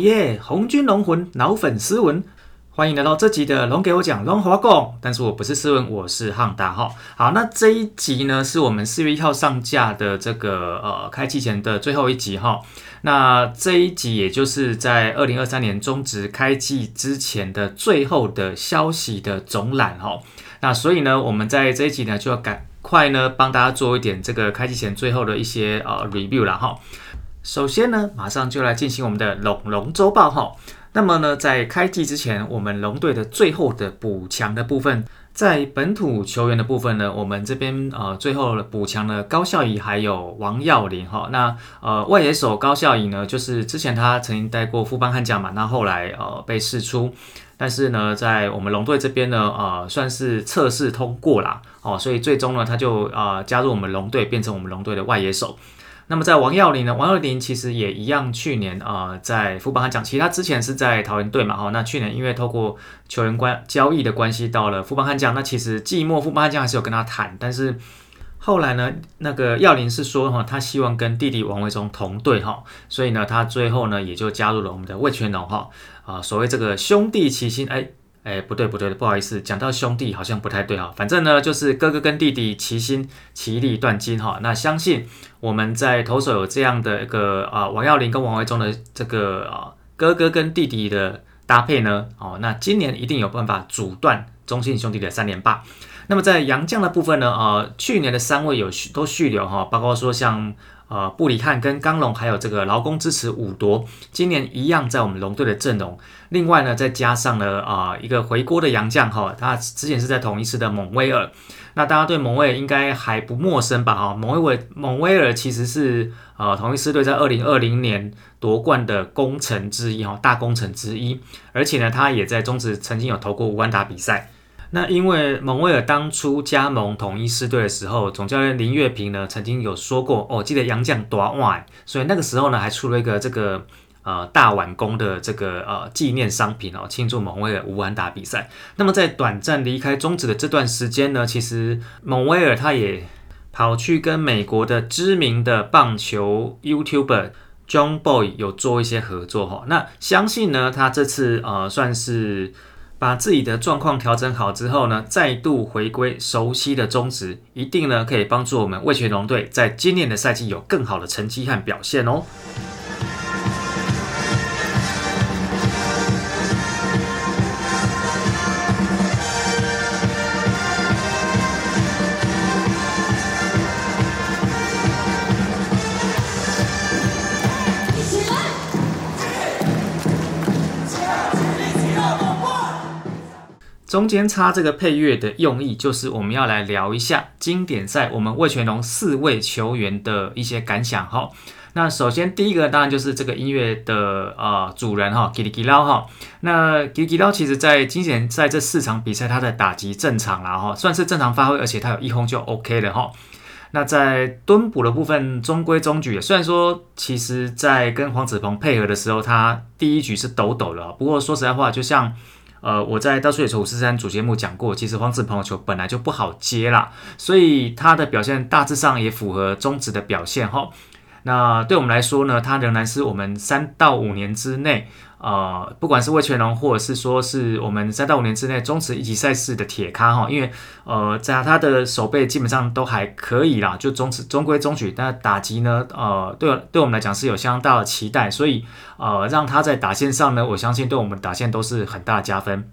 耶！红军龙魂老粉丝文，欢迎来到这集的龙给我讲龙华共。但是我不是斯文，我是汉达哈。好，那这一集呢，是我们四月一号上架的这个呃开季前的最后一集哈。那这一集也就是在二零二三年中职开季之前的最后的消息的总览哈。那所以呢，我们在这一集呢就要赶快呢帮大家做一点这个开季前最后的一些呃 review 了哈。首先呢，马上就来进行我们的龙龙周报哈。那么呢，在开季之前，我们龙队的最后的补强的部分，在本土球员的部分呢，我们这边呃最后补强了高孝仪还有王耀林哈。那呃外野手高孝仪呢，就是之前他曾经带过副班悍将嘛，那后来呃被释出，但是呢，在我们龙队这边呢，呃算是测试通过啦，哦，所以最终呢，他就呃加入我们龙队，变成我们龙队的外野手。那么在王耀林呢？王耀林其实也一样，去年啊在富邦悍将其实他之前是在桃园队嘛，哈，那去年因为透过球员关交易的关系到了富邦悍将，那其实季末富邦悍将还是有跟他谈，但是后来呢，那个耀林是说哈，他希望跟弟弟王维忠同队哈，所以呢，他最后呢也就加入了我们的魏全龙哈，啊，所谓这个兄弟齐心，哎。哎，不对不对不好意思，讲到兄弟好像不太对哈。反正呢，就是哥哥跟弟弟齐心其利断金哈。那相信我们在投手有这样的一个啊，王耀林跟王维忠的这个啊哥哥跟弟弟的搭配呢，哦，那今年一定有办法阻断中信兄弟的三连霸。那么在杨将的部分呢，啊，去年的三位有都续留哈，包括说像。呃，布里汉跟刚龙还有这个劳工支持五夺，今年一样在我们龙队的阵容。另外呢，再加上了啊一个回锅的洋将哈，他之前是在同一师的蒙威尔。那大家对蒙威尔应该还不陌生吧？哈，蒙威尔蒙威尔其实是呃同一师队在二零二零年夺冠的功臣之一哈，大功臣之一。而且呢，他也在中职曾经有投过五万打比赛。那因为蒙威尔当初加盟统一狮队的时候，总教练林月平呢曾经有说过哦，记得杨将夺碗，所以那个时候呢还出了一个这个呃大碗弓的这个呃纪念商品哦，庆祝蒙威尔五万打比赛。那么在短暂离开中职的这段时间呢，其实蒙威尔他也跑去跟美国的知名的棒球 YouTuber John Boy 有做一些合作哈。那相信呢，他这次呃算是。把自己的状况调整好之后呢，再度回归熟悉的宗旨，一定呢可以帮助我们魏全龙队在今年的赛季有更好的成绩和表现哦。中间插这个配乐的用意，就是我们要来聊一下经典赛我们魏全龙四位球员的一些感想哈。那首先第一个当然就是这个音乐的呃主人哈，吉里吉捞哈。那吉里吉捞其实在今年在这四场比赛他的打击正常了哈，算是正常发挥，而且他有一轰就 OK 了哈。那在蹲捕的部分中规中矩，虽然说其实在跟黄子鹏配合的时候，他第一局是抖抖的，不过说实在话，就像。呃，我在《到处野球五四三》主节目讲过，其实黄子鹏的球本来就不好接啦，所以他的表现大致上也符合中职的表现哈。那对我们来说呢，它仍然是我们三到五年之内。呃，不管是魏全龙，或者是说是我们三到五年之内中职一级赛事的铁咖哈，因为呃，在他的手背基本上都还可以啦，就中中规中矩。但打击呢，呃，对对我们来讲是有相当大的期待，所以呃，让他在打线上呢，我相信对我们打线都是很大的加分。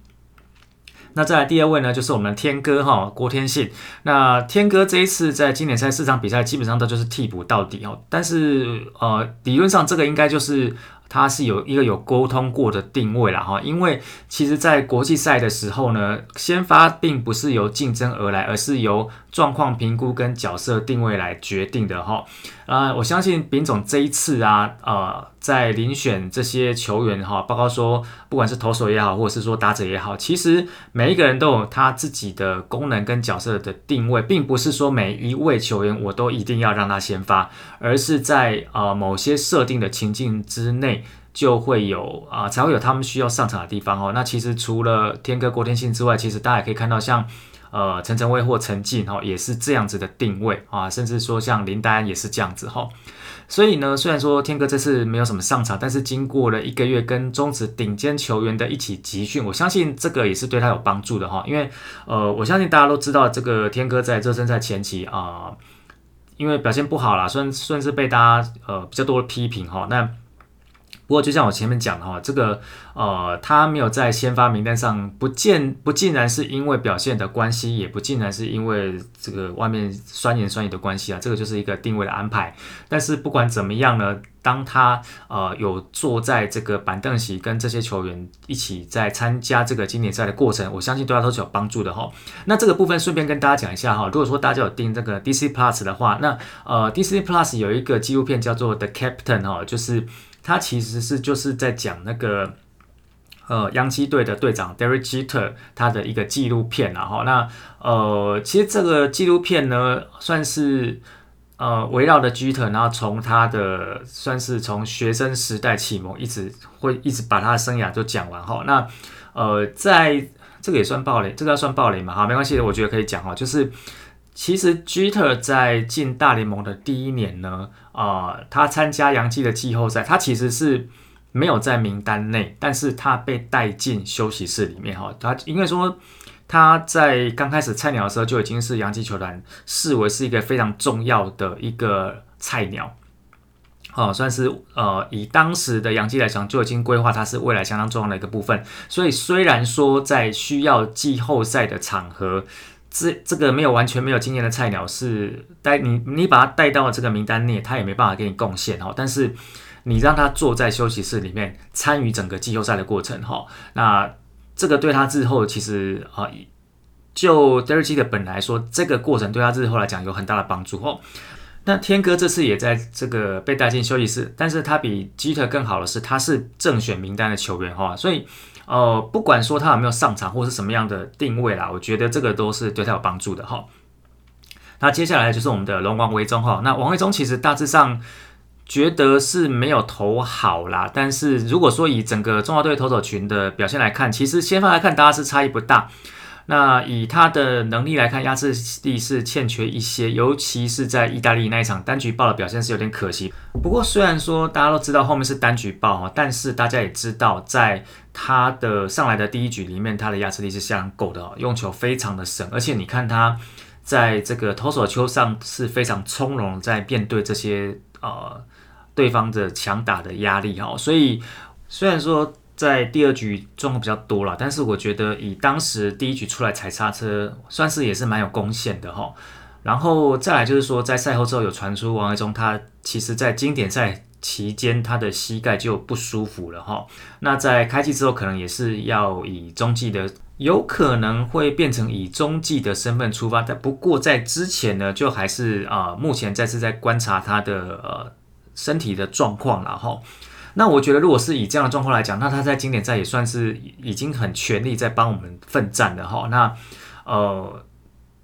那再来第二位呢，就是我们的天哥哈郭天信。那天哥这一次在经典赛四场比赛基本上都就是替补到底哦，但是呃，理论上这个应该就是。他是有一个有沟通过的定位了哈，因为其实，在国际赛的时候呢，先发并不是由竞争而来，而是由状况评估跟角色定位来决定的哈。啊，我相信丙总这一次啊，呃，在遴选这些球员哈，包括说不管是投手也好，或者是说打者也好，其实每一个人都有他自己的功能跟角色的定位，并不是说每一位球员我都一定要让他先发，而是在呃某些设定的情境之内，就会有啊才会有他们需要上场的地方哦。那其实除了天哥郭天信之外，其实大家也可以看到像。呃陈晨威或陈静哈也是这样子的定位啊，甚至说像林丹也是这样子哈。所以呢，虽然说天哥这次没有什么上场，但是经过了一个月跟中职顶尖球员的一起集训，我相信这个也是对他有帮助的哈。因为呃，我相信大家都知道这个天哥在热身赛前期啊，因为表现不好啦，算算是被大家呃比较多的批评哈。那不过，就像我前面讲的哈，这个呃，他没有在先发名单上，不见不尽然是因为表现的关系，也不尽然是因为这个外面酸言酸语的关系啊，这个就是一个定位的安排。但是不管怎么样呢，当他呃有坐在这个板凳席，跟这些球员一起在参加这个经典赛的过程，我相信对他都是有帮助的哈。那这个部分顺便跟大家讲一下哈，如果说大家有订这个 DC Plus 的话，那呃 DC Plus 有一个纪录片叫做 The Captain 哈，就是。他其实是就是在讲那个呃，洋基队的队长 Derek Jeter 他的一个纪录片然后那呃，其实这个纪录片呢，算是呃围绕的 Jeter，然后从他的算是从学生时代启蒙，一直会一直把他的生涯都讲完哈。那呃，在这个也算暴雷，这个要算暴雷嘛？好，没关系，我觉得可以讲哈，就是。其实 Jeter 在进大联盟的第一年呢，啊，他参加洋基的季后赛，他其实是没有在名单内，但是他被带进休息室里面哈。他应该说他在刚开始菜鸟的时候就已经是洋基球团视为是一个非常重要的一个菜鸟，哦，算是呃以当时的洋基来讲就已经规划他是未来相当重要的一个部分。所以虽然说在需要季后赛的场合，这这个没有完全没有经验的菜鸟是带你，你把他带到这个名单内，他也没办法给你贡献哈。但是你让他坐在休息室里面参与整个季后赛的过程哈，那这个对他日后其实啊，就 Derek 的本来说，这个过程对他日后来讲有很大的帮助哦。那天哥这次也在这个被带进休息室，但是他比基特更好的是，他是正选名单的球员哈，所以。哦，不管说他有没有上场或是什么样的定位啦，我觉得这个都是对他有帮助的哈。那接下来就是我们的龙王维宗哈。那王维宗其实大致上觉得是没有投好啦，但是如果说以整个中华队投手群的表现来看，其实先发来看大家是差异不大。那以他的能力来看，压制力是欠缺一些，尤其是在意大利那一场单局爆的表现是有点可惜。不过虽然说大家都知道后面是单局爆哈，但是大家也知道，在他的上来的第一局里面，他的压制力是相当够的，用球非常的省，而且你看他在这个投手球上是非常从容，在面对这些呃对方的强打的压力哈，所以虽然说。在第二局状况比较多了，但是我觉得以当时第一局出来踩刹车，算是也是蛮有贡献的哈。然后再来就是说，在赛后之后有传出王维忠他其实在经典赛期间他的膝盖就不舒服了哈。那在开季之后可能也是要以中继的，有可能会变成以中继的身份出发。但不过在之前呢，就还是啊，目前再次在观察他的呃身体的状况然后。那我觉得，如果是以这样的状况来讲，那他在经典赛也算是已经很全力在帮我们奋战的哈。那呃，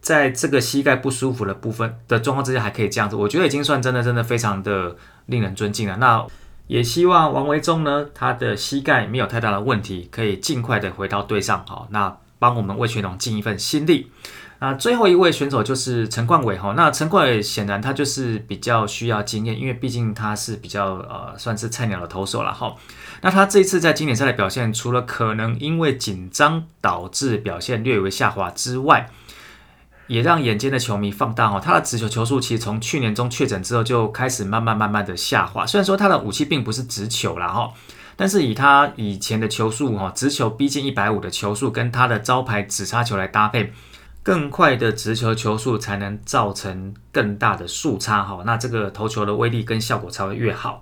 在这个膝盖不舒服的部分的状况之下，还可以这样子，我觉得已经算真的真的非常的令人尊敬了。那也希望王维忠呢，他的膝盖没有太大的问题，可以尽快的回到队上哈。那帮我们魏全龙尽一份心力。那最后一位选手就是陈冠伟哈，那陈冠伟显然他就是比较需要经验，因为毕竟他是比较呃算是菜鸟的投手了哈。那他这一次在经典赛的表现，除了可能因为紧张导致表现略微下滑之外，也让眼尖的球迷放大哦，他的直球球速其实从去年中确诊之后就开始慢慢慢慢的下滑。虽然说他的武器并不是直球了哈，但是以他以前的球速哈，直球逼近一百五的球速，跟他的招牌直插球来搭配。更快的直球球速才能造成更大的速差哈，那这个投球的威力跟效果才会越好。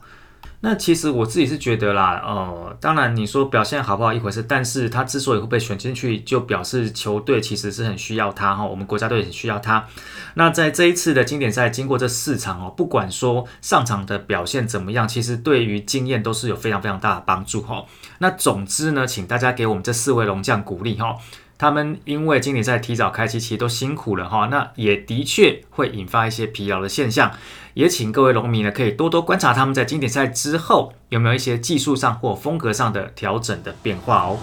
那其实我自己是觉得啦，呃，当然你说表现好不好一回事，但是他之所以会被选进去，就表示球队其实是很需要他哈，我们国家队很需要他。那在这一次的经典赛，经过这四场哦，不管说上场的表现怎么样，其实对于经验都是有非常非常大的帮助哈。那总之呢，请大家给我们这四位龙将鼓励哈。他们因为经典赛提早开机，其实都辛苦了哈，那也的确会引发一些疲劳的现象，也请各位农民呢可以多多观察他们在经典赛之后有没有一些技术上或风格上的调整的变化哦。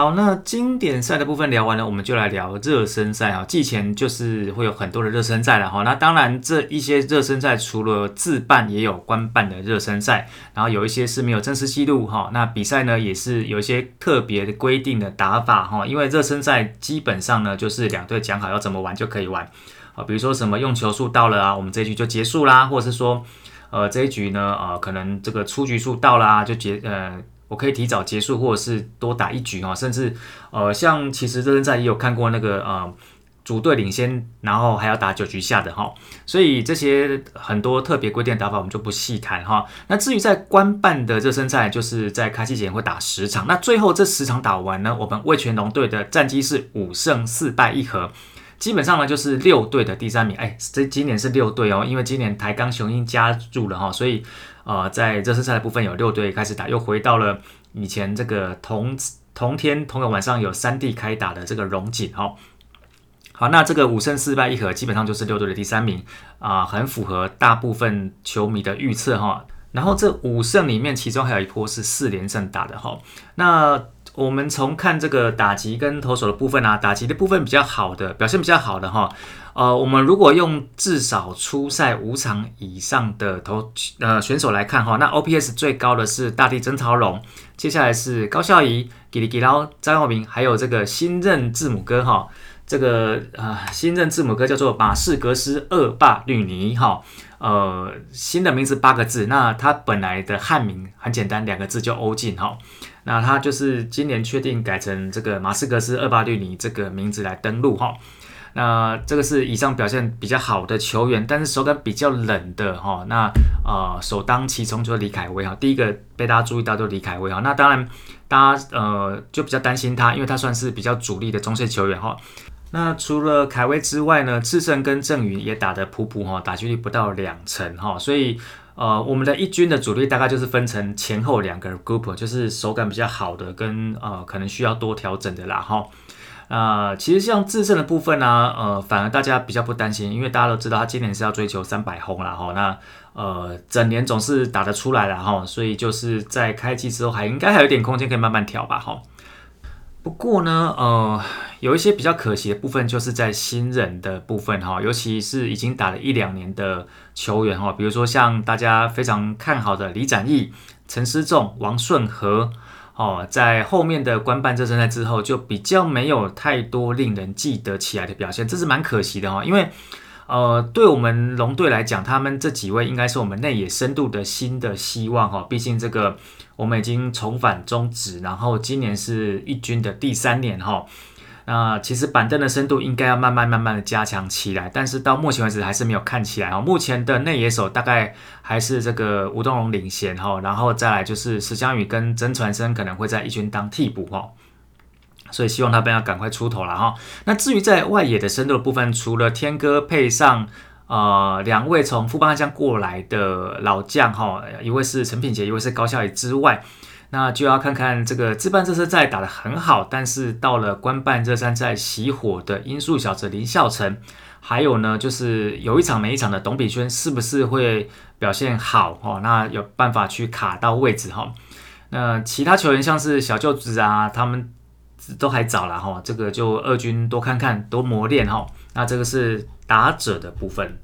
好，那经典赛的部分聊完了，我们就来聊热身赛啊。季前就是会有很多的热身赛了哈。那当然，这一些热身赛除了自办，也有官办的热身赛，然后有一些是没有正式记录哈。那比赛呢，也是有一些特别的规定的打法哈。因为热身赛基本上呢，就是两队讲好要怎么玩就可以玩啊。比如说什么用球数到了啊，我们这一局就结束啦，或者是说，呃，这一局呢，呃，可能这个出局数到啦，就结呃。我可以提早结束，或者是多打一局哈，甚至呃，像其实热身赛也有看过那个呃，主队领先，然后还要打九局下的哈，所以这些很多特别规定的打法我们就不细谈哈。那至于在官办的热身赛，就是在开季前会打十场，那最后这十场打完呢，我们魏全龙队的战绩是五胜四败一和，基本上呢就是六队的第三名。哎，这今年是六队哦，因为今年台钢雄鹰加入了哈，所以。呃，在热身赛的部分有六队开始打，又回到了以前这个同同天同个晚上有三地开打的这个荣景哈。好，那这个五胜四败一和，基本上就是六队的第三名啊，很符合大部分球迷的预测哈。然后这五胜里面，其中还有一波是四连胜打的哈。那我们从看这个打击跟投手的部分啊，打击的部分比较好的，表现比较好的哈。呃，我们如果用至少出赛五场以上的投呃选手来看哈，那 OPS 最高的是大地曾超龙，接下来是高孝仪、吉里吉劳、张耀明，还有这个新任字母哥哈。这个啊，新任字母哥叫做马士格斯二霸绿尼哈。呃，新的名字八个字，那他本来的汉名很简单，两个字叫欧进哈。那他就是今年确定改成这个马斯格斯二八绿尼这个名字来登录哈。那这个是以上表现比较好的球员，但是手感比较冷的哈。那呃，首当其冲就是李凯威哈，第一个被大家注意到就是李凯威哈。那当然，大家呃就比较担心他，因为他算是比较主力的中线球员哈。那除了凯威之外呢，智胜跟郑宇也打得普普哈，打击率不到两成哈，所以呃，我们的一军的主力大概就是分成前后两个 group，就是手感比较好的跟呃可能需要多调整的啦哈。啊，其实像智胜的部分呢，呃，反而大家比较不担心，因为大家都知道他今年是要追求三百轰了哈，那呃整年总是打得出来了哈，所以就是在开机之后还应该还有点空间可以慢慢调吧哈。不过呢，呃，有一些比较可惜的部分，就是在新人的部分哈，尤其是已经打了一两年的球员哈，比如说像大家非常看好的李展毅、陈思仲、王顺和，哦，在后面的官办这胜赛之后，就比较没有太多令人记得起来的表现，这是蛮可惜的哈，因为。呃，对我们龙队来讲，他们这几位应该是我们内野深度的新的希望哈。毕竟这个我们已经重返中职，然后今年是一军的第三年哈。那其实板凳的深度应该要慢慢慢慢的加强起来，但是到目前为止还是没有看起来哈。目前的内野手大概还是这个吴东龙领衔哈，然后再来就是石江宇跟曾传生可能会在一军当替补哈。所以希望他们要赶快出头了哈。那至于在外野的深度的部分，除了天哥配上呃两位从富邦将过来的老将哈，一位是陈品杰，一位是高孝宇之外，那就要看看这个自办热身赛打得很好，但是到了官办热身赛熄火的因素小子林孝成，还有呢就是有一场没一场的董比轩，是不是会表现好哦？那有办法去卡到位置哈？那其他球员像是小舅子啊，他们。都还早了哈，这个就二军多看看，多磨练哈。那这个是打者的部分。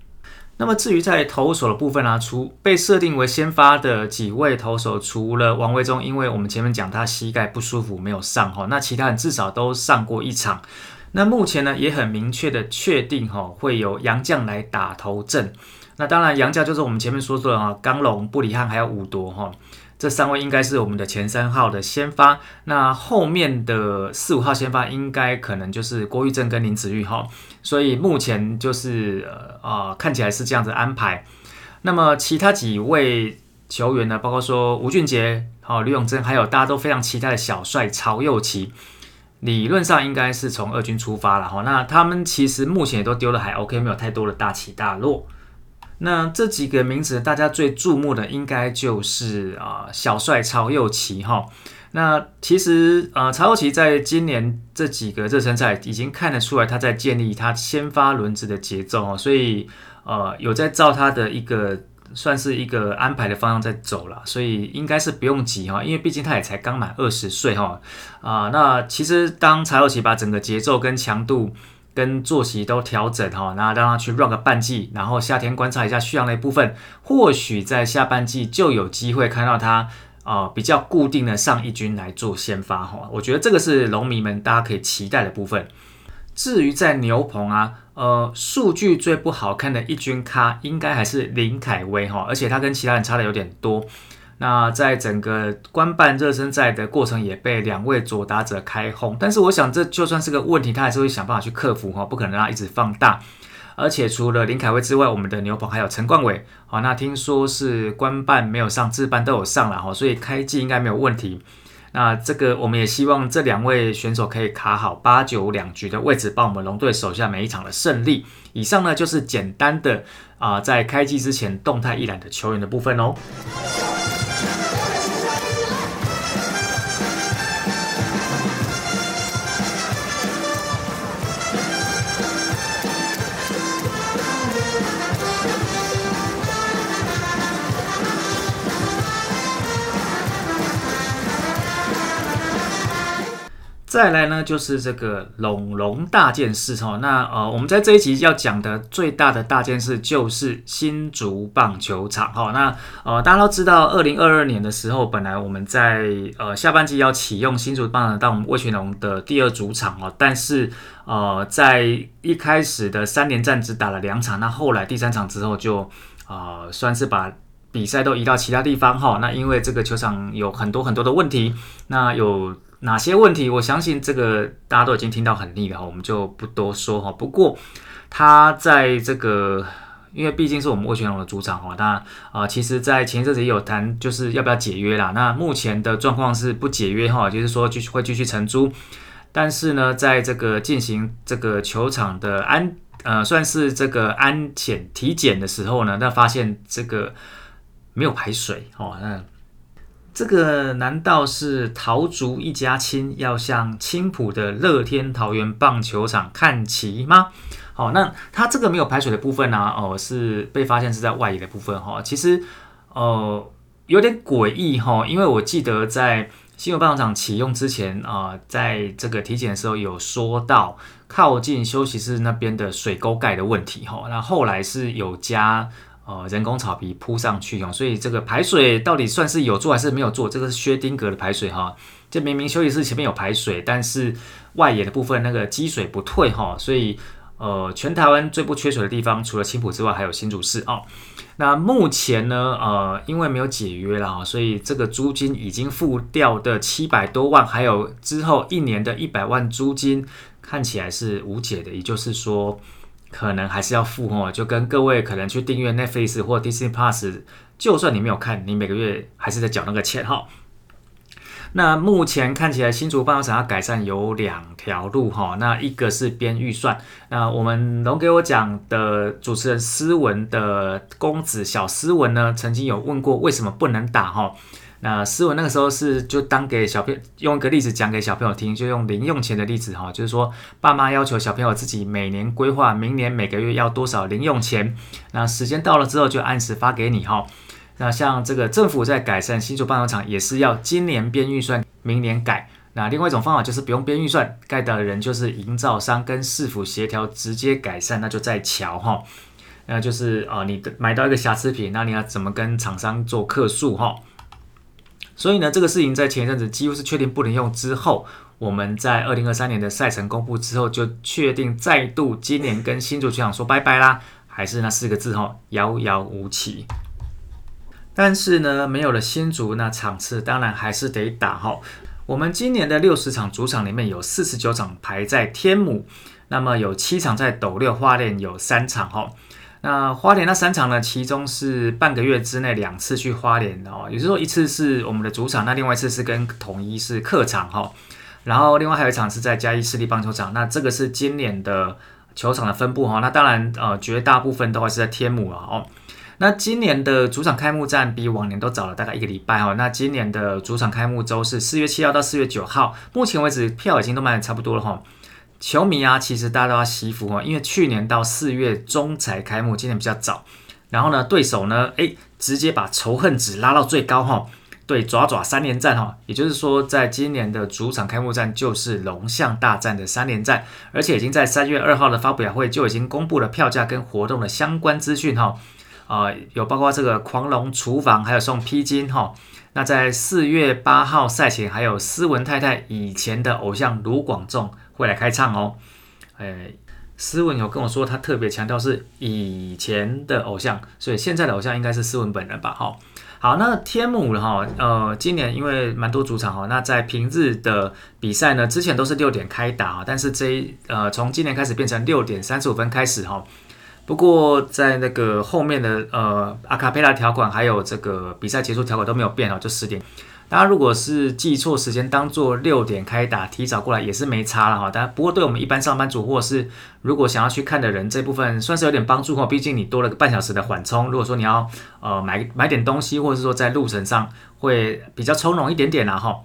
那么至于在投手的部分呢，除被设定为先发的几位投手，除了王维忠，因为我们前面讲他膝盖不舒服没有上哈，那其他人至少都上过一场。那目前呢也很明确的确定哈，会有杨将来打头阵。那当然杨将就是我们前面说的哈，刚龙、布里汉还有五夺哈。这三位应该是我们的前三号的先发，那后面的四五号先发应该可能就是郭玉正跟林子玉哈，所以目前就是呃啊看起来是这样子安排。那么其他几位球员呢，包括说吴俊杰、好吕永贞，还有大家都非常期待的小帅曹佑奇，理论上应该是从二军出发了哈。那他们其实目前也都丢了还 OK，没有太多的大起大落。那这几个名字，大家最注目的应该就是啊小帅曹佑奇哈。那其实呃曹佑奇在今年这几个热身赛已经看得出来，他在建立他先发轮子的节奏哦，所以呃有在照他的一个算是一个安排的方向在走了，所以应该是不用急哈，因为毕竟他也才刚满二十岁哈啊。那其实当柴洛奇把整个节奏跟强度跟作息都调整哈，那让他去 run 个半季，然后夏天观察一下续航的一部分，或许在下半季就有机会看到他啊比较固定的上一军来做先发哈。我觉得这个是龙迷们大家可以期待的部分。至于在牛棚啊。呃，数据最不好看的一军咖应该还是林凯威哈，而且他跟其他人差的有点多。那在整个官办热身赛的过程也被两位左打者开轰，但是我想这就算是个问题，他还是会想办法去克服哈，不可能让他一直放大。而且除了林凯威之外，我们的牛棚还有陈冠伟，好，那听说是官办没有上，自办都有上了哈，所以开季应该没有问题。那这个我们也希望这两位选手可以卡好八九两局的位置，帮我们龙队守下每一场的胜利。以上呢就是简单的啊，在开机之前动态一览的球员的部分哦。再来呢，就是这个龙龙大件事哈。那呃，我们在这一集要讲的最大的大件事就是新竹棒球场哈。那呃，大家都知道，二零二二年的时候，本来我们在呃下半季要启用新竹棒当我们魏全龙的第二主场哦。但是呃，在一开始的三连战只打了两场，那后来第三场之后就啊，算是把比赛都移到其他地方哈。那因为这个球场有很多很多的问题，那有。哪些问题？我相信这个大家都已经听到很腻了哈，我们就不多说哈。不过他在这个，因为毕竟是我们魏全龙的主场哈，那啊，其实，在前一阵子也有谈，就是要不要解约啦。那目前的状况是不解约哈，就是说继续会继续承租。但是呢，在这个进行这个球场的安呃，算是这个安检体检的时候呢，那发现这个没有排水哦，那。这个难道是桃竹一家亲要向青浦的乐天桃园棒球场看齐吗？好，那它这个没有排水的部分呢？哦，是被发现是在外野的部分哈。其实，呃，有点诡异哈，因为我记得在新竹棒球场启用之前啊，在这个体检的时候有说到靠近休息室那边的水沟盖的问题哈。那后来是有加。呃，人工草皮铺上去哦，所以这个排水到底算是有做还是没有做？这个是薛丁格的排水哈，这明明休息室前面有排水，但是外野的部分那个积水不退哈，所以呃，全台湾最不缺水的地方，除了青浦之外，还有新竹市哦。那目前呢，呃，因为没有解约了所以这个租金已经付掉的七百多万，还有之后一年的一百万租金，看起来是无解的，也就是说。可能还是要付哦，就跟各位可能去订阅 Netflix 或 Disney Plus，就算你没有看，你每个月还是在缴那个钱哈。那目前看起来新竹棒球场要改善有两条路哈，那一个是编预算，那我们龙给我讲的主持人斯文的公子小斯文呢，曾经有问过为什么不能打哈。那思文那个时候是就当给小朋友用一个例子讲给小朋友听，就用零用钱的例子哈，就是说爸妈要求小朋友自己每年规划明年每个月要多少零用钱，那时间到了之后就按时发给你哈。那像这个政府在改善新竹棒球场也是要今年编预算，明年改。那另外一种方法就是不用编预算，盖的人就是营造商跟市府协调直接改善，那就再瞧哈。那就是啊，你买到一个瑕疵品，那你要怎么跟厂商做客诉哈？所以呢，这个事情在前一阵子几乎是确定不能用之后，我们在二零二三年的赛程公布之后，就确定再度今年跟新竹球场说拜拜啦，还是那四个字哈，遥遥无期。但是呢，没有了新竹，那场次当然还是得打哈。我们今年的六十场主场里面有四十九场排在天母，那么有七场在斗六花莲有三场哈。那花莲那三场呢？其中是半个月之内两次去花莲哦，也就是说一次是我们的主场，那另外一次是跟统一是客场哈。然后另外还有一场是在嘉义市立棒球场，那这个是今年的球场的分布哈。那当然呃，绝大部分都还是在天母了哦。那今年的主场开幕战比往年都早了大概一个礼拜哈。那今年的主场开幕周是四月七号到四月九号，目前为止票已经都卖的差不多了哈。球迷啊，其实大家都要惜福哦，因为去年到四月中才开幕，今年比较早。然后呢，对手呢，哎，直接把仇恨值拉到最高哈。对，爪爪三连战哈，也就是说，在今年的主场开幕战就是龙象大战的三连战，而且已经在三月二号的发表会就已经公布了票价跟活动的相关资讯哈。啊，有包括这个狂龙厨房，还有送披巾哈。那在四月八号赛前，还有斯文太太以前的偶像卢广仲会来开唱哦。哎，斯文有跟我说，他特别强调是以前的偶像，所以现在的偶像应该是斯文本人吧？哈。好，那天母哈，呃，今年因为蛮多主场哈，那在平日的比赛呢，之前都是六点开打，但是这一呃从今年开始变成六点三十五分开始哈。不过在那个后面的呃阿卡贝拉条款还有这个比赛结束条款都没有变哦，就十点。大家如果是记错时间，当做六点开打，提早过来也是没差了哈。但不过对我们一般上班族或者是如果想要去看的人，这部分算是有点帮助哈。毕竟你多了个半小时的缓冲。如果说你要呃买买点东西，或者是说在路程上会比较从容一点点啦哈。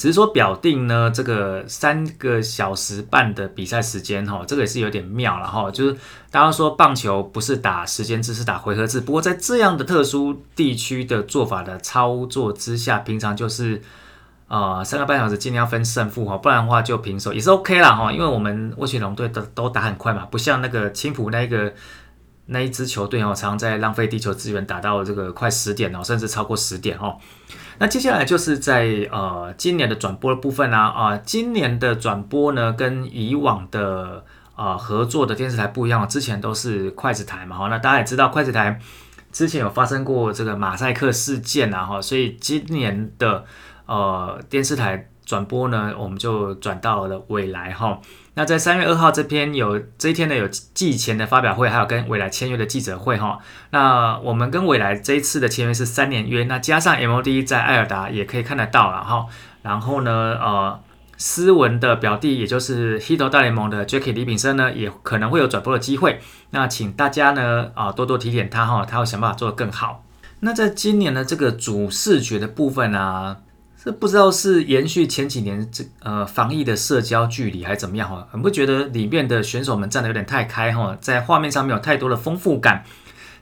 只是说表定呢，这个三个小时半的比赛时间哈，这个也是有点妙了哈。就是大家说棒球不是打时间制，是打回合制。不过在这样的特殊地区的做法的操作之下，平常就是呃三个半小时尽量分胜负哈，不然的话就平手也是 OK 啦哈。因为我们卧雪龙队都都打很快嘛，不像那个青浦那个那一支球队哦，常常在浪费地球资源，打到这个快十点哦，甚至超过十点哦。那接下来就是在呃今年的转播的部分啦啊，今年的转播呢跟以往的呃合作的电视台不一样，之前都是筷子台嘛哈，那大家也知道筷子台之前有发生过这个马赛克事件啊哈，所以今年的呃电视台转播呢，我们就转到了未来哈。那在三月二号这篇有这一天呢有季前的发表会，还有跟未来签约的记者会哈。那我们跟未来这一次的签约是三年约，那加上 MOD 在艾尔达也可以看得到了哈。然后呢，呃，斯文的表弟也就是 Hito 大联盟的 Jackie 李炳生呢，也可能会有转播的机会。那请大家呢啊多多提点他哈，他会想办法做得更好。那在今年的这个主视觉的部分呢？这不知道是延续前几年这呃防疫的社交距离还是怎么样哈？很不觉得里面的选手们站的有点太开哈，在画面上面有太多的丰富感。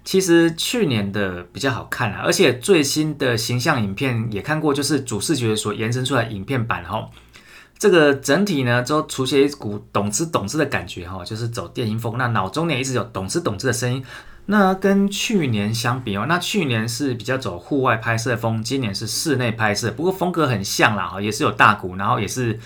其实去年的比较好看啊，而且最新的形象影片也看过，就是主视觉所延伸出来影片版哈。这个整体呢都出现一股懂之懂之的感觉哈，就是走电音风。那脑中呢一直有懂之懂之的声音。那跟去年相比哦，那去年是比较走户外拍摄风，今年是室内拍摄，不过风格很像啦，也是有大鼓，然后也是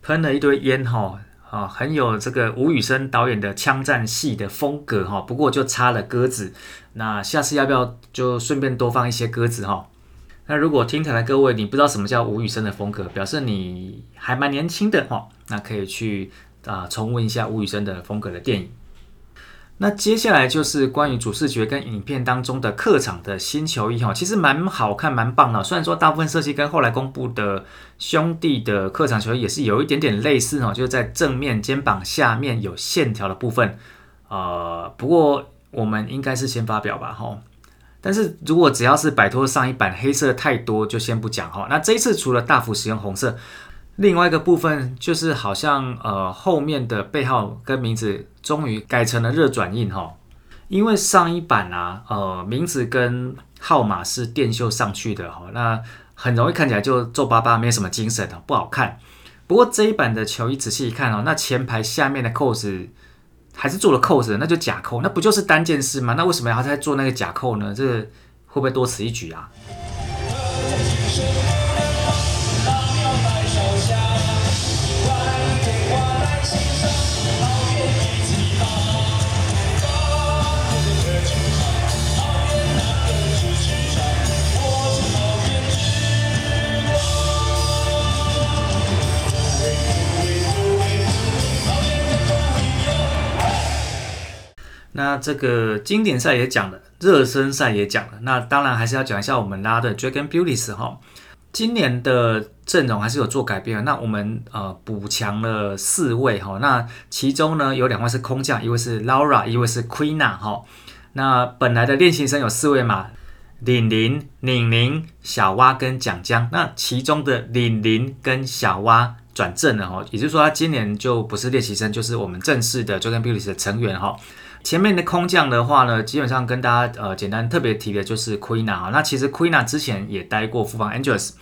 喷了一堆烟哈，啊，很有这个吴宇森导演的枪战戏的风格哈，不过就插了鸽子，那下次要不要就顺便多放一些鸽子哈？那如果听台的各位你不知道什么叫吴宇森的风格，表示你还蛮年轻的哈，那可以去啊重温一下吴宇森的风格的电影。那接下来就是关于主视觉跟影片当中的客场的新球衣哈，其实蛮好看，蛮棒的。虽然说大部分设计跟后来公布的兄弟的客场球衣也是有一点点类似哈，就是在正面肩膀下面有线条的部分。呃，不过我们应该是先发表吧哈。但是如果只要是摆脱上一版黑色太多，就先不讲哈。那这一次除了大幅使用红色。另外一个部分就是好像呃后面的背号跟名字终于改成了热转印哈，因为上一版啊呃名字跟号码是电绣上去的哈，那很容易看起来就皱巴巴，没什么精神的，不好看。不过这一版的球衣仔细一看哦，那前排下面的扣子还是做了扣子，那就假扣，那不就是单件事吗？那为什么要再做那个假扣呢？这会不会多此一举啊？那这个经典赛也讲了，热身赛也讲了，那当然还是要讲一下我们拉的 Dragon Beauties 哈。今年的阵容还是有做改变，那我们呃补强了四位哈，那其中呢有两位是空降，一位是 Laura，一位是 Queena 哈。那本来的练习生有四位嘛，李玲、宁宁、小蛙跟蒋江，那其中的李玲跟小蛙转正了哈，也就是说他今年就不是练习生，就是我们正式的 Dragon Beauties 的成员哈。前面的空降的话呢，基本上跟大家呃简单特别提的就是 Queen 啊。那其实 Queen 之前也待过富邦 Angels，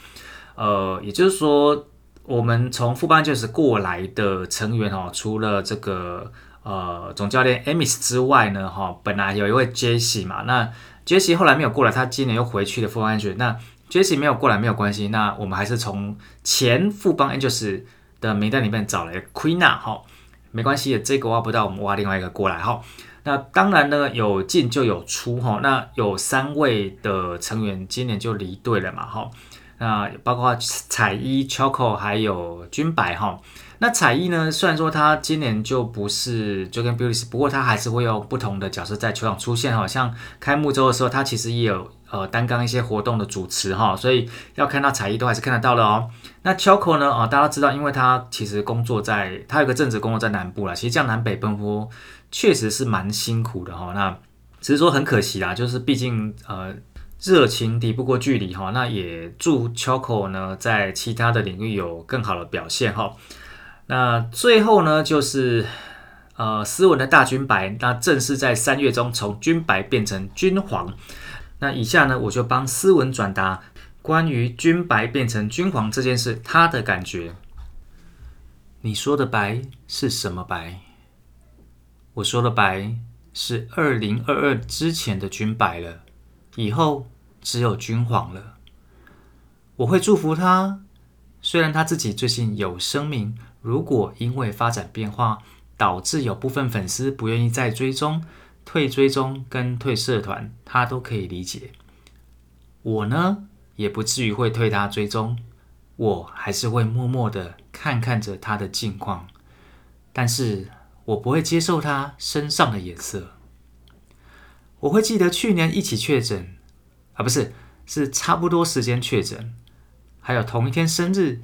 呃，也就是说我们从富邦 Angels 过来的成员哦，除了这个呃总教练 Amis 之外呢，哈，本来有一位 Jesse 嘛，那 Jesse 后来没有过来，他今年又回去了富邦 Angels。那 Jesse 没有过来没有关系，那我们还是从前富邦 Angels 的名单里面找了 Queena 哈，没关系，这个挖不到，我们挖另外一个过来哈。那当然呢，有进就有出哈。那有三位的成员今年就离队了嘛哈。那包括彩衣、Choco 还有军白哈。那彩衣呢，虽然说他今年就不是就跟 Beauty，不过他还是会有不同的角色在球场出现哈。像开幕周的时候，他其实也有呃担纲一些活动的主持哈。所以要看到彩衣都还是看得到的哦。那 Choco 呢？哦，大家知道，因为他其实工作在他有个正职工作在南部了。其实这样南北奔波。确实是蛮辛苦的哈，那只是说很可惜啦，就是毕竟呃热情敌不过距离哈，那也祝 Choco 呢在其他的领域有更好的表现哈。那最后呢就是呃斯文的大军白，那正是在三月中从军白变成军黄。那以下呢我就帮斯文转达关于军白变成军黄这件事他的感觉。你说的白是什么白？我说的白是二零二二之前的军白了，以后只有军黄了。我会祝福他，虽然他自己最近有声明，如果因为发展变化导致有部分粉丝不愿意再追踪、退追踪跟退社团，他都可以理解。我呢，也不至于会退他追踪，我还是会默默的看看着他的近况，但是。我不会接受他身上的颜色。我会记得去年一起确诊，啊，不是，是差不多时间确诊，还有同一天生日。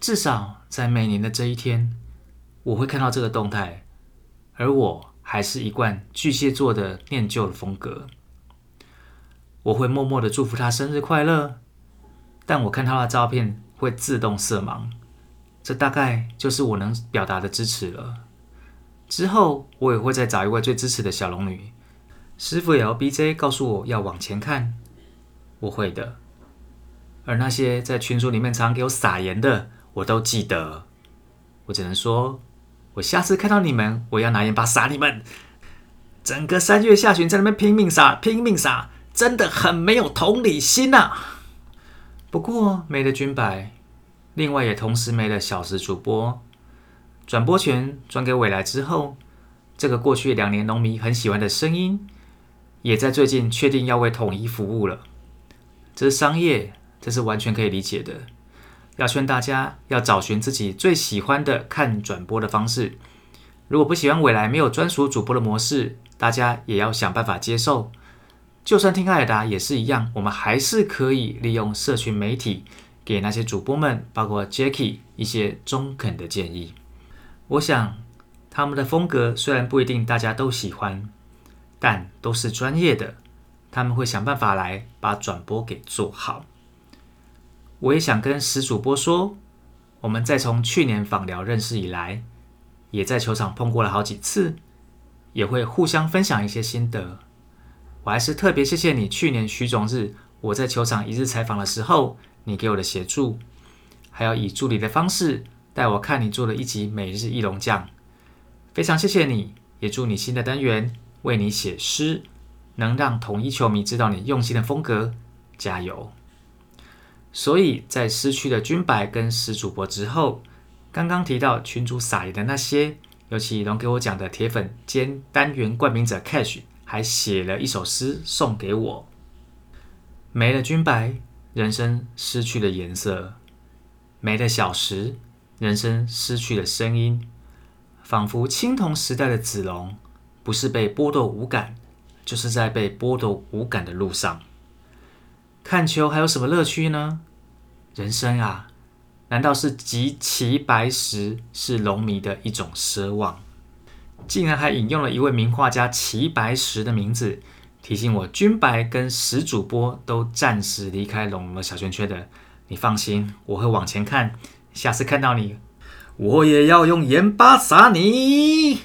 至少在每年的这一天，我会看到这个动态，而我还是一贯巨蟹座的念旧的风格。我会默默的祝福他生日快乐，但我看他的照片会自动色盲，这大概就是我能表达的支持了。之后，我也会再找一位最支持的小龙女师傅 LBJ 告诉我要往前看，我会的。而那些在群组里面常给我撒盐的，我都记得。我只能说，我下次看到你们，我要拿盐巴撒你们。整个三月下旬在那边拼命撒，拼命撒，真的很没有同理心呐。不过没了君白，另外也同时没了小时主播。转播权转给未来之后，这个过去两年农民很喜欢的声音，也在最近确定要为统一服务了。这是商业，这是完全可以理解的。要劝大家要找寻自己最喜欢的看转播的方式。如果不喜欢未来没有专属主播的模式，大家也要想办法接受。就算听艾达也是一样，我们还是可以利用社群媒体给那些主播们，包括 Jackie 一些中肯的建议。我想，他们的风格虽然不一定大家都喜欢，但都是专业的。他们会想办法来把转播给做好。我也想跟石主播说，我们在从去年访聊认识以来，也在球场碰过了好几次，也会互相分享一些心得。我还是特别谢谢你去年徐总日我在球场一日采访的时候，你给我的协助，还要以助理的方式。带我看你做了一集每日一龙将，非常谢谢你，也祝你新的单元为你写诗，能让统一球迷知道你用心的风格，加油！所以在失去了军白跟石主播之后，刚刚提到群主撒野的那些，尤其龙给我讲的铁粉兼单元冠名者 Cash，还写了一首诗送给我。没了军白，人生失去了颜色；没了小石。人生失去了声音，仿佛青铜时代的子龙，不是被剥夺五感，就是在被剥夺五感的路上。看球还有什么乐趣呢？人生啊，难道是集齐白石是龙迷的一种奢望？竟然还引用了一位名画家齐白石的名字，提醒我君白跟石主播都暂时离开龙龙小圈圈的。你放心，我会往前看。下次看到你，我也要用盐巴撒你。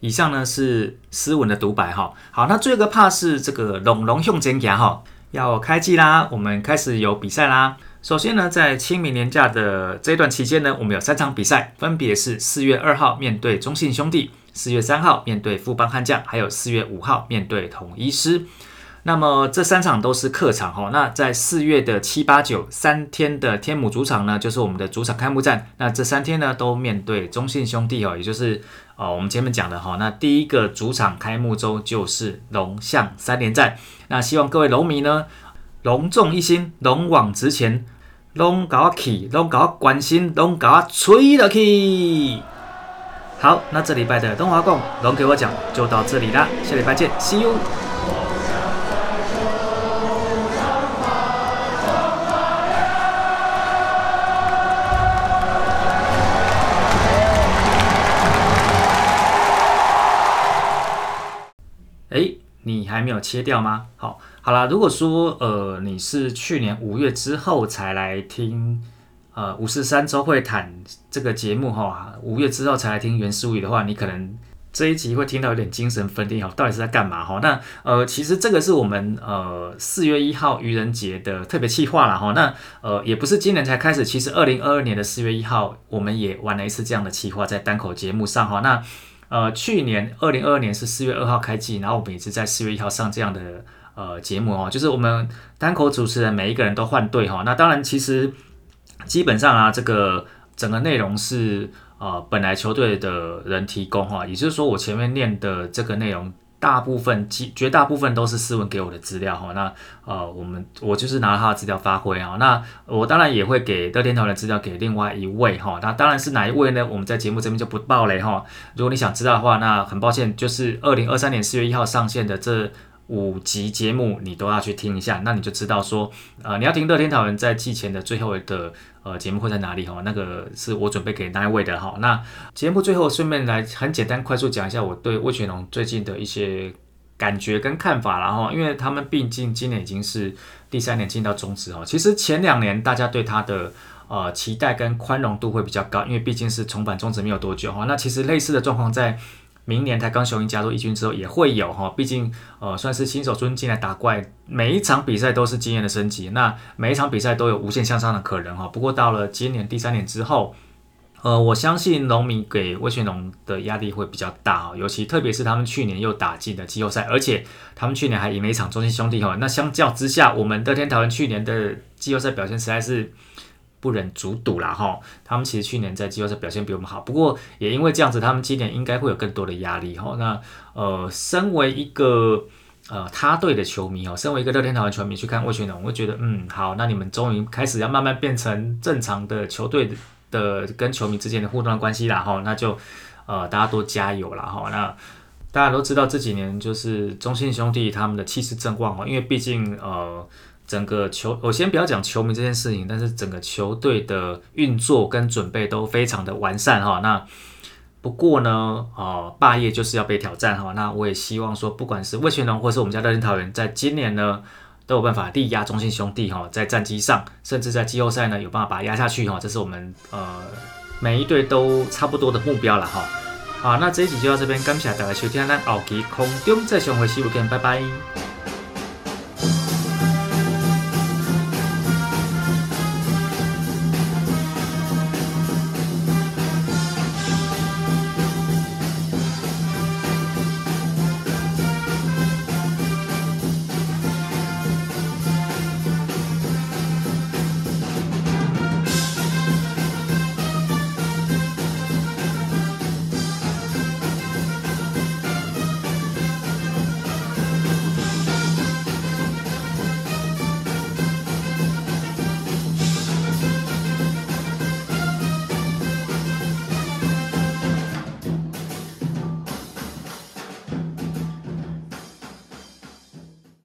以上呢是斯文的独白哈。好，那最后一个怕是这个龙龙向前行哈，要开季啦，我们开始有比赛啦。首先呢，在清明年假的这段期间呢，我们有三场比赛，分别是四月二号面对中信兄弟，四月三号面对富邦悍将，还有四月五号面对统一师。那么这三场都是客场哈。那在四月的七八九三天的天母主场呢，就是我们的主场开幕战。那这三天呢，都面对中信兄弟哦，也就是哦我们前面讲的哈。那第一个主场开幕周就是龙象三连战。那希望各位龙迷呢。隆重一心，龙往直前，龙搞起，龙搞关心，龙搞吹了起。好，那这礼拜的东华贡龙给我讲就到这里啦，下礼拜见，See you。你还没有切掉吗？好。好啦，如果说呃你是去年五月之后才来听呃五四三周会谈这个节目哈，五月之后才来听原书语的话，你可能这一集会听到有点精神分裂哈，到底是在干嘛哈？那呃其实这个是我们呃四月一号愚人节的特别企划了哈，那呃也不是今年才开始，其实二零二二年的四月一号我们也玩了一次这样的企划在单口节目上哈，那呃去年二零二二年是四月二号开机，然后我们也是在四月一号上这样的。呃，节目哦，就是我们单口主持人每一个人都换队哈。那当然，其实基本上啊，这个整个内容是呃本来球队的人提供哈，也就是说我前面念的这个内容，大部分绝绝大部分都是思文给我的资料哈。那呃，我们我就是拿他的资料发挥啊。那我当然也会给乐天团的资料给另外一位哈。那当然是哪一位呢？我们在节目这边就不爆雷哈。如果你想知道的话，那很抱歉，就是二零二三年四月一号上线的这。五集节目你都要去听一下，那你就知道说，呃，你要听乐天讨论在季前的最后的呃节目会在哪里哈？那个是我准备给那一位的哈。那节目最后顺便来很简单快速讲一下我对魏全龙最近的一些感觉跟看法然后，因为他们毕竟今年已经是第三年进到中职哦。其实前两年大家对他的呃期待跟宽容度会比较高，因为毕竟是重返中职没有多久哈。那其实类似的状况在。明年台钢雄鹰加入一军之后也会有哈，毕竟呃算是新手村进来打怪，每一场比赛都是经验的升级，那每一场比赛都有无限向上的可能哈。不过到了今年第三年之后，呃，我相信农民给魏全龙的压力会比较大哈，尤其特别是他们去年又打进了季后赛，而且他们去年还赢了一场中心兄弟哈，那相较之下，我们的天台湾去年的季后赛表现实在是。不忍卒睹了哈，他们其实去年在季后赛表现比我们好，不过也因为这样子，他们今年应该会有更多的压力哈。那呃，身为一个呃他队的球迷哦，身为一个乐天桃的球迷去看魏全龙，我会觉得嗯好，那你们终于开始要慢慢变成正常的球队的跟球迷之间的互动的关系啦哈，那就呃大家多加油了哈。那大家都知道这几年就是中信兄弟他们的气势正旺哦，因为毕竟呃。整个球，我先不要讲球迷这件事情，但是整个球队的运作跟准备都非常的完善哈。那不过呢，哦，霸业就是要被挑战哈。那我也希望说，不管是魏全龙或是我们家乐天桃园，在今年呢都有办法力压中信兄弟哈，在战绩上，甚至在季后赛呢有办法把它压下去哈。这是我们呃每一队都差不多的目标了哈。好，那这一集就到这边，感谢大家收听，咱后期空中再相会，see you again，拜拜。